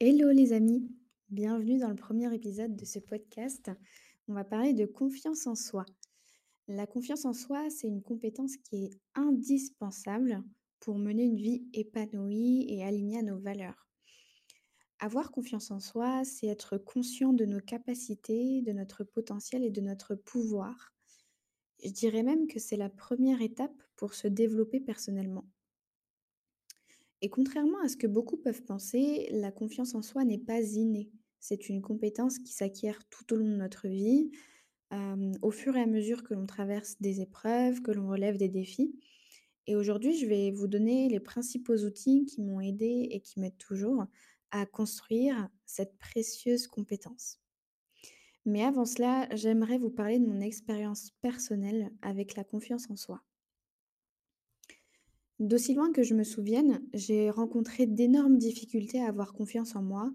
Hello les amis, bienvenue dans le premier épisode de ce podcast. On va parler de confiance en soi. La confiance en soi, c'est une compétence qui est indispensable pour mener une vie épanouie et alignée à nos valeurs. Avoir confiance en soi, c'est être conscient de nos capacités, de notre potentiel et de notre pouvoir. Je dirais même que c'est la première étape pour se développer personnellement. Et contrairement à ce que beaucoup peuvent penser, la confiance en soi n'est pas innée. C'est une compétence qui s'acquiert tout au long de notre vie, au fur et à mesure que l'on traverse des épreuves, que l'on relève des défis. Et aujourd'hui, je vais vous donner les principaux outils qui m'ont aidé et qui m'aident toujours à construire cette précieuse compétence. Mais avant cela, j'aimerais vous parler de mon expérience personnelle avec la confiance en soi. D'aussi loin que je me souvienne, j'ai rencontré d'énormes difficultés à avoir confiance en moi.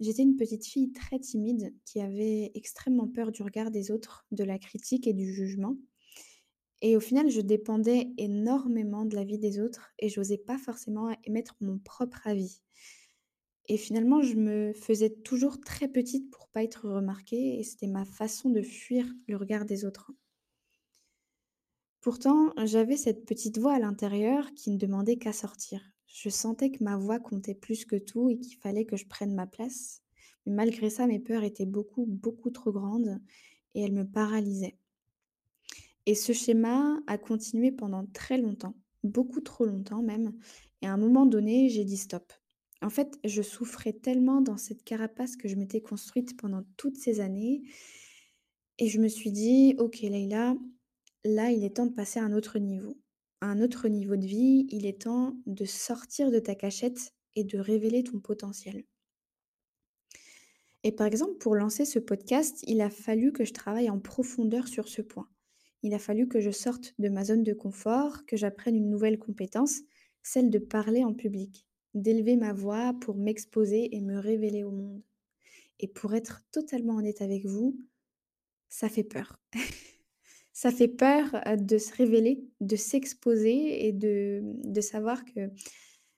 J'étais une petite fille très timide qui avait extrêmement peur du regard des autres, de la critique et du jugement. Et au final, je dépendais énormément de l'avis des autres et j'osais pas forcément émettre mon propre avis. Et finalement, je me faisais toujours très petite pour pas être remarquée et c'était ma façon de fuir le regard des autres. Pourtant, j'avais cette petite voix à l'intérieur qui ne demandait qu'à sortir. Je sentais que ma voix comptait plus que tout et qu'il fallait que je prenne ma place. Mais malgré ça, mes peurs étaient beaucoup, beaucoup trop grandes et elles me paralysaient. Et ce schéma a continué pendant très longtemps, beaucoup trop longtemps même. Et à un moment donné, j'ai dit stop. En fait, je souffrais tellement dans cette carapace que je m'étais construite pendant toutes ces années. Et je me suis dit, ok Leïla, là, il est temps de passer à un autre niveau. À un autre niveau de vie, il est temps de sortir de ta cachette et de révéler ton potentiel. Et par exemple, pour lancer ce podcast, il a fallu que je travaille en profondeur sur ce point. Il a fallu que je sorte de ma zone de confort, que j'apprenne une nouvelle compétence, celle de parler en public, d'élever ma voix pour m'exposer et me révéler au monde. Et pour être totalement honnête avec vous, ça fait peur. Ça fait peur, de se révéler, de s'exposer et de, de savoir que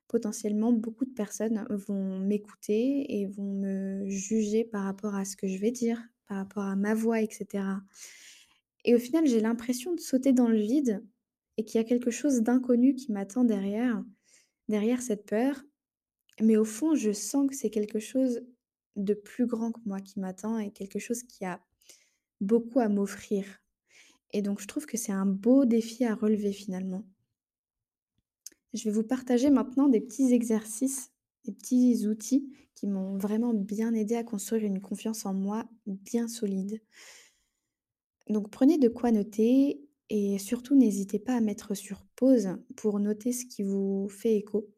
potentiellement beaucoup de personnes vont m'écouter et vont me juger par rapport à ce que je vais dire, par rapport à ma voix et cetera. Et au final, j'ai l'impression de sauter dans le vide et qu'il y a quelque chose d'inconnu qui m'attend derrière, derrière cette peur. Mais au fond, je sens que c'est quelque chose de plus grand que moi qui m'attend et quelque chose qui a beaucoup à m'offrir. Et donc je trouve que c'est un beau défi à relever finalement. Je vais vous partager maintenant des petits exercices, des petits outils qui m'ont vraiment bien aidé à construire une confiance en moi bien solide. Donc prenez de quoi noter et surtout n'hésitez pas à mettre sur pause pour noter ce qui vous fait écho.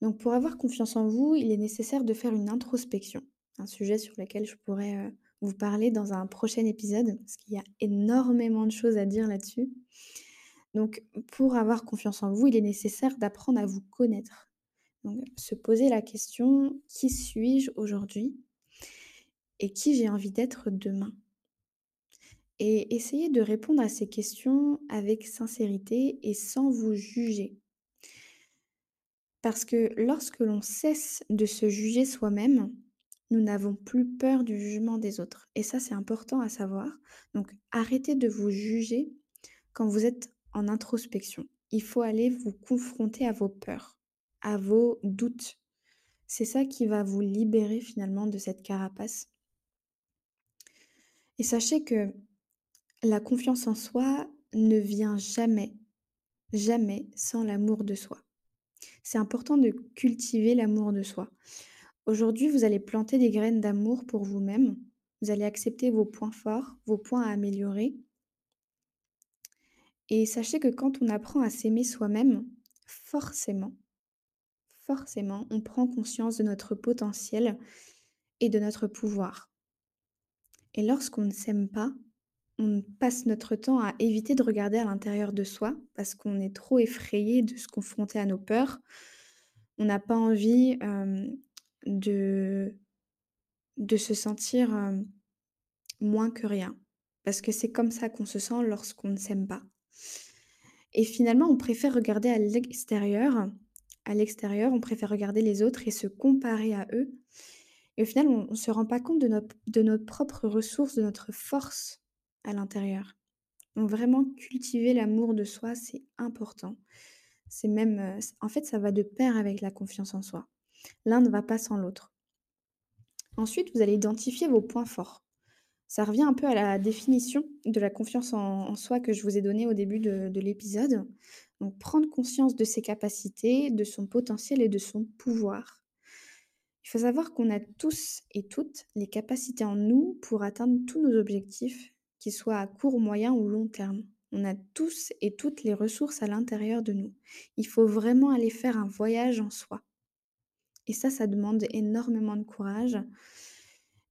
Donc pour avoir confiance en vous, il est nécessaire de faire une introspection, un sujet sur lequel je pourrais euh, vous parler dans un prochain épisode, parce qu'il y a énormément de choses à dire là-dessus. Donc, pour avoir confiance en vous, il est nécessaire d'apprendre à vous connaître. Donc, se poser la question, qui suis-je aujourd'hui et qui j'ai envie d'être demain? Et essayer de répondre à ces questions avec sincérité et sans vous juger. Parce que lorsque l'on cesse de se juger soi-même, nous n'avons plus peur du jugement des autres et ça, c'est important à savoir. Donc arrêtez de vous juger quand vous êtes en introspection. Il faut aller vous confronter à vos peurs, à vos doutes. C'est ça qui va vous libérer finalement de cette carapace. Et sachez que la confiance en soi ne vient jamais, jamais sans l'amour de soi. C'est important de cultiver l'amour de soi. Aujourd'hui, vous allez planter des graines d'amour pour vous-même. Vous allez accepter vos points forts, vos points à améliorer. Et sachez que quand on apprend à s'aimer soi-même, forcément, forcément, on prend conscience de notre potentiel et de notre pouvoir. Et lorsqu'on ne s'aime pas, on passe notre temps à éviter de regarder à l'intérieur de soi parce qu'on est trop effrayé de se confronter à nos peurs. On n'a pas envie euh, de de se sentir, moins que rien. Parce que c'est comme ça qu'on se sent lorsqu'on ne s'aime pas. Et finalement, on préfère regarder à l'extérieur à l'extérieur, on préfère regarder les autres et se comparer à eux. Et au final, on ne se rend pas compte de notre, de notre propre ressource, de notre force à l'intérieur. Donc vraiment, cultiver l'amour de soi, c'est important. C'est même, en fait, ça va de pair avec la confiance en soi. L'un ne va pas sans l'autre. Ensuite, vous allez identifier vos points forts. Ça revient un peu à la définition de la confiance en, soi que je vous ai donnée au début de, de l'épisode. Donc, prendre conscience de ses capacités, de son potentiel et de son pouvoir. Il faut savoir qu'on a tous et toutes les capacités en nous pour atteindre tous nos objectifs, qu'ils soient à court, moyen ou long terme. On a tous et toutes les ressources à l'intérieur de nous. Il faut vraiment aller faire un voyage en soi. Et ça, ça demande énormément de courage.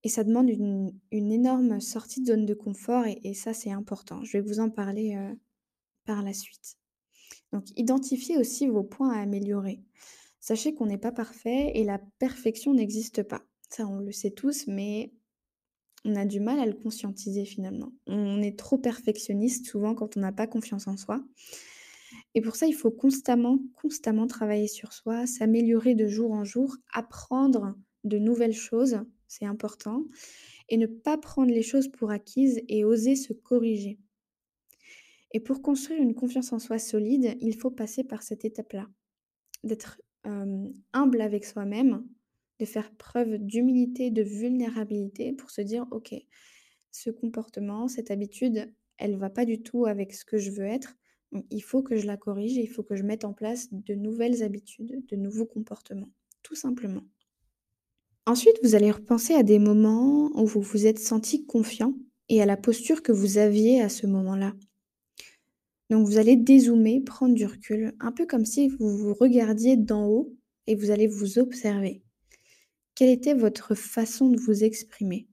Et ça demande une, énorme sortie de zone de confort. Et, ça, c'est important. Je vais vous en parler euh, par la suite. Donc, identifiez aussi vos points à améliorer. Sachez qu'on n'est pas parfait et la perfection n'existe pas. Ça, on le sait tous, mais on a du mal à le conscientiser finalement. On est trop perfectionniste souvent quand on n'a pas confiance en soi. Et pour ça, il faut constamment, constamment travailler sur soi, s'améliorer de jour en jour, apprendre de nouvelles choses, c'est important, et ne pas prendre les choses pour acquises et oser se corriger. Et pour construire une confiance en soi solide, il faut passer par cette étape-là, d'être humble avec soi-même, de faire preuve d'humilité, de vulnérabilité pour se dire, OK, ce comportement, cette habitude, elle va pas du tout avec ce que je veux être. Il faut que je la corrige et il faut que je mette en place de nouvelles habitudes, de nouveaux comportements, tout simplement. Ensuite, vous allez repenser à des moments où vous vous êtes senti confiant et à la posture que vous aviez à ce moment-là. Donc vous allez dézoomer, prendre du recul, un peu comme si vous vous regardiez d'en haut et vous allez vous observer. Quelle était votre façon de vous exprimer?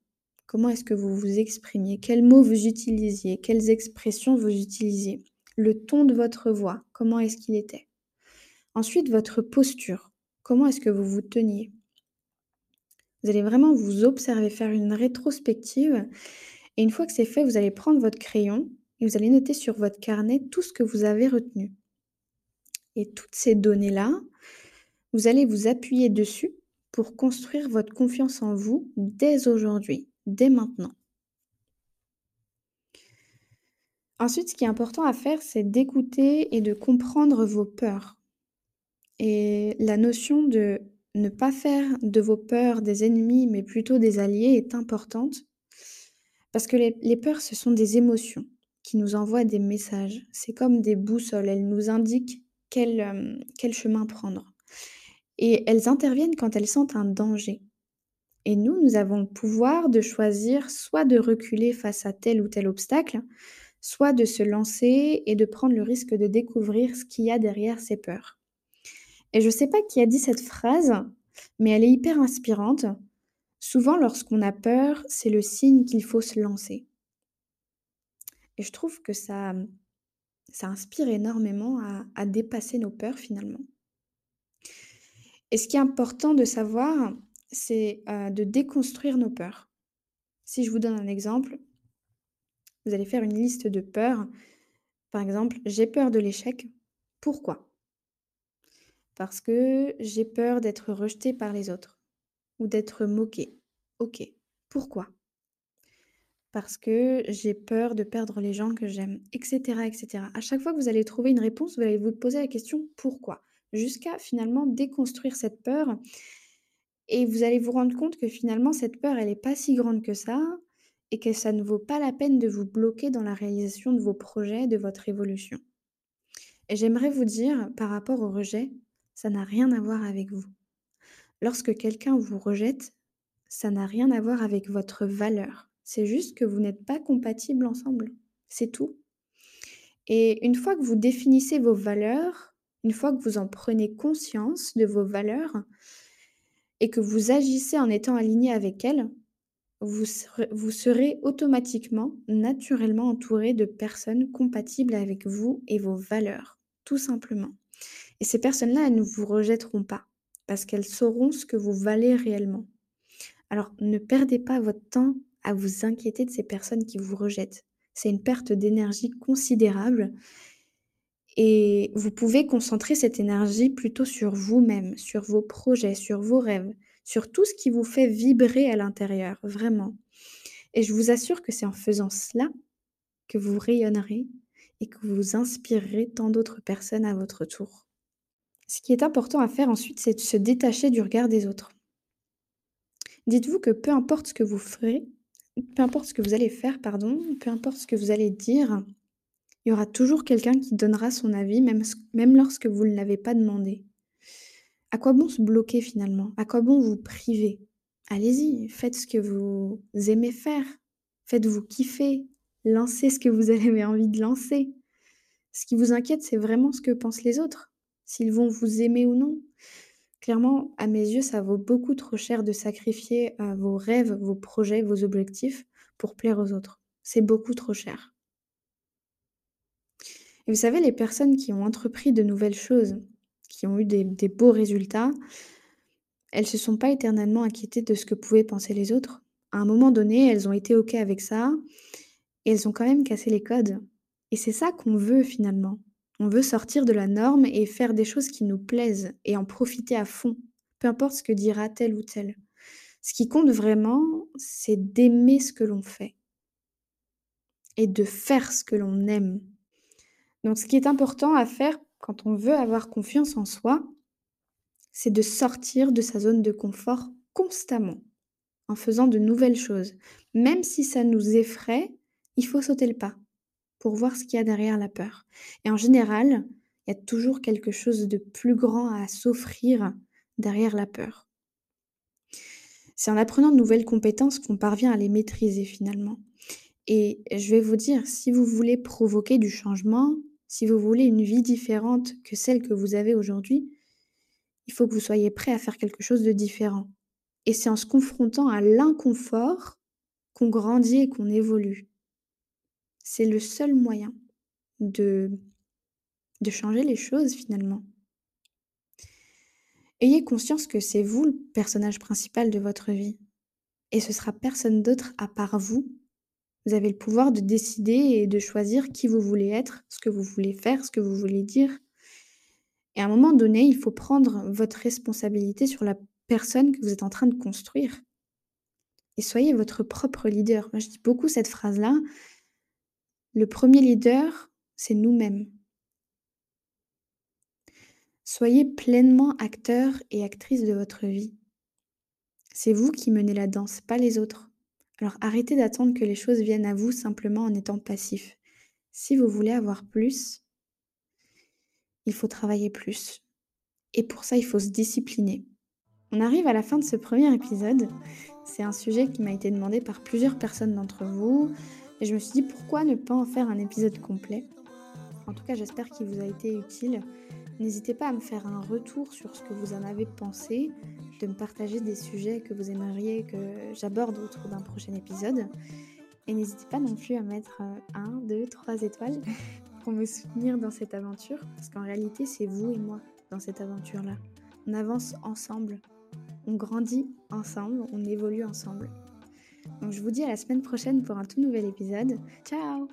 Comment est-ce que vous vous exprimiez? Quels mots vous utilisiez? Quelles expressions vous utilisiez? Le ton de votre voix, comment est-ce qu'il était Ensuite, votre posture. Comment est-ce que vous vous teniez Vous allez vraiment vous observer, faire une rétrospective. Et une fois que c'est fait, vous allez prendre votre crayon et vous allez noter sur votre carnet tout ce que vous avez retenu. Et toutes ces données-là, vous allez vous appuyer dessus pour construire votre confiance en vous dès aujourd'hui, dès maintenant. Ensuite, ce qui est important à faire, c'est d'écouter et de comprendre vos peurs. Et la notion de ne pas faire de vos peurs des ennemis, mais plutôt des alliés est importante. Parce que les, peurs, ce sont des émotions qui nous envoient des messages. C'est comme des boussoles, elles nous indiquent quel, euh, quel chemin prendre. Et elles interviennent quand elles sentent un danger. Et nous, nous avons le pouvoir de choisir soit de reculer face à tel ou tel obstacle, soit de se lancer et de prendre le risque de découvrir ce qu'il y a derrière ces peurs. Et je ne sais pas qui a dit cette phrase, mais elle est hyper inspirante. Souvent, lorsqu'on a peur, c'est le signe qu'il faut se lancer. Et je trouve que ça, ça inspire énormément à, dépasser nos peurs finalement. Et ce qui est important de savoir, c'est euh, de déconstruire nos peurs. Si je vous donne un exemple, vous allez faire une liste de peurs. Par exemple, j'ai peur de l'échec. Pourquoi? Parce que j'ai peur d'être rejeté par les autres ou d'être moqué. Ok. Pourquoi? Parce que j'ai peur de perdre les gens que j'aime, etc., etc. À chaque fois que vous allez trouver une réponse, vous allez vous poser la question pourquoi, jusqu'à finalement déconstruire cette peur. Et vous allez vous rendre compte que finalement, cette peur, elle n'est pas si grande que ça, et que ça ne vaut pas la peine de vous bloquer dans la réalisation de vos projets, de votre évolution. Et j'aimerais vous dire, par rapport au rejet, ça n'a rien à voir avec vous. Lorsque quelqu'un vous rejette, ça n'a rien à voir avec votre valeur. C'est juste que vous n'êtes pas compatibles ensemble. C'est tout. Et une fois que vous définissez vos valeurs, une fois que vous en prenez conscience de vos valeurs et que vous agissez en étant aligné avec elles, vous serez, vous serez automatiquement, naturellement entouré de personnes compatibles avec vous et vos valeurs, tout simplement. Et ces personnes-là, elles ne vous rejetteront pas parce qu'elles sauront ce que vous valez réellement. Alors ne perdez pas votre temps à vous inquiéter de ces personnes qui vous rejettent. C'est une perte d'énergie considérable Et vous pouvez concentrer cette énergie plutôt sur vous-même, sur vos projets, sur vos rêves, sur tout ce qui vous fait vibrer à l'intérieur, vraiment. Et je vous assure que c'est en faisant cela que vous rayonnerez et que vous inspirerez tant d'autres personnes à votre tour. Ce qui est important à faire ensuite, c'est de se détacher du regard des autres. Dites-vous que peu importe ce que vous ferez, peu importe ce que vous allez faire, pardon, peu importe ce que vous allez dire, il y aura toujours quelqu'un qui donnera son avis, même, même lorsque vous ne l'avez pas demandé. À quoi bon se bloquer finalement? À quoi bon vous priver? Allez-y, faites ce que vous aimez faire. Faites-vous kiffer. Lancez ce que vous avez envie de lancer. Ce qui vous inquiète, c'est vraiment ce que pensent les autres. S'ils vont vous aimer ou non. Clairement, à mes yeux, ça vaut beaucoup trop cher de sacrifier euh, vos rêves, vos projets, vos objectifs pour plaire aux autres. C'est beaucoup trop cher. Et vous savez, les personnes qui ont entrepris de nouvelles choses, qui ont eu des, beaux résultats, elles se sont pas éternellement inquiétées de ce que pouvaient penser les autres. À un moment donné, elles ont été OK avec ça et elles ont quand même cassé les codes. Et c'est ça qu'on veut finalement. On veut sortir de la norme et faire des choses qui nous plaisent et en profiter à fond, peu importe ce que dira tel ou tel. Ce qui compte vraiment, c'est d'aimer ce que l'on fait et de faire ce que l'on aime. Donc ce qui est important à faire quand on veut avoir confiance en soi, c'est de sortir de sa zone de confort constamment, en faisant de nouvelles choses. Même si ça nous effraie, il faut sauter le pas pour voir ce qu'il y a derrière la peur. Et en général, il y a toujours quelque chose de plus grand à s'offrir derrière la peur. C'est en apprenant de nouvelles compétences qu'on parvient à les maîtriser finalement. Et je vais vous dire, si vous voulez provoquer du changement, si vous voulez une vie différente que celle que vous avez aujourd'hui, il faut que vous soyez prêt à faire quelque chose de différent. Et c'est en se confrontant à l'inconfort qu'on grandit et qu'on évolue. C'est le seul moyen de, changer les choses finalement. Ayez conscience que c'est vous le personnage principal de votre vie. Et ce sera personne d'autre à part vous vous avez le pouvoir de décider et de choisir qui vous voulez être, ce que vous voulez faire, ce que vous voulez dire. Et à un moment donné, il faut prendre votre responsabilité sur la personne que vous êtes en train de construire. Et soyez votre propre leader. Moi, je dis beaucoup cette phrase-là. Le premier leader, c'est nous-mêmes. Soyez pleinement acteur et actrice de votre vie. C'est vous qui menez la danse, pas les autres. Alors arrêtez d'attendre que les choses viennent à vous simplement en étant passif. Si vous voulez avoir plus, il faut travailler plus. Et pour ça, il faut se discipliner. On arrive à la fin de ce premier épisode. C'est un sujet qui m'a été demandé par plusieurs personnes d'entre vous. Et je me suis dit pourquoi ne pas en faire un épisode complet? En tout cas, j'espère qu'il vous a été utile. N'hésitez pas à me faire un retour sur ce que vous en avez pensé, de me partager des sujets que vous aimeriez que j'aborde autour d'un prochain épisode. Et n'hésitez pas non plus à mettre 1, 2, 3 étoiles pour me soutenir dans cette aventure, parce qu'en réalité, c'est vous et moi dans cette aventure-là. On avance ensemble, on grandit ensemble, on évolue ensemble. Donc je vous dis à la semaine prochaine pour un tout nouvel épisode. Ciao